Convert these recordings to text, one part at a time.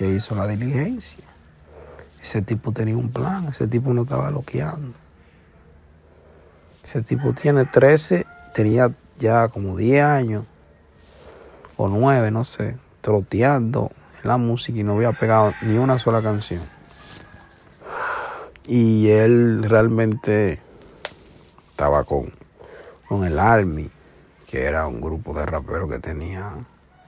Que hizo la diligencia. Ese tipo tenía un plan, ese tipo no estaba loqueando. Ese tipo tiene 13, tenía ya como 10 años, o 9, no sé, troteando la música y no había pegado ni una sola canción. Y él realmente estaba con, con el Army, que era un grupo de raperos que tenía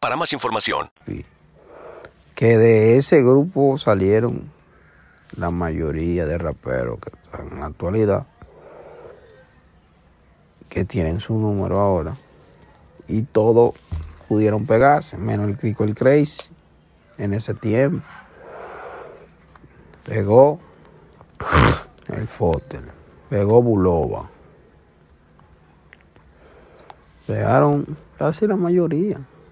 para más información. Que de ese grupo salieron la mayoría de raperos que están en la actualidad, que tienen su número ahora, y todos pudieron pegarse, menos el Crico el Crazy en ese tiempo. Pegó el Fotel, pegó Bulova. Pegaron casi la mayoría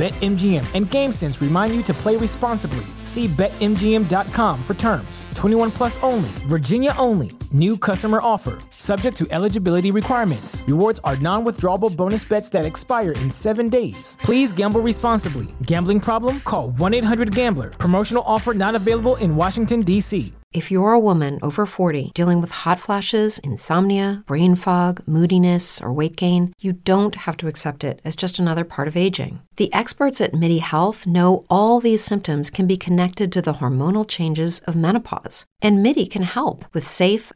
BetMGM and GameSense remind you to play responsibly. See BetMGM.com for terms. 21 plus only, Virginia only. New customer offer, subject to eligibility requirements. Rewards are non withdrawable bonus bets that expire in seven days. Please gamble responsibly. Gambling problem? Call 1 800 Gambler. Promotional offer not available in Washington, D.C. If you're a woman over 40 dealing with hot flashes, insomnia, brain fog, moodiness, or weight gain, you don't have to accept it as just another part of aging. The experts at MIDI Health know all these symptoms can be connected to the hormonal changes of menopause. And MIDI can help with safe,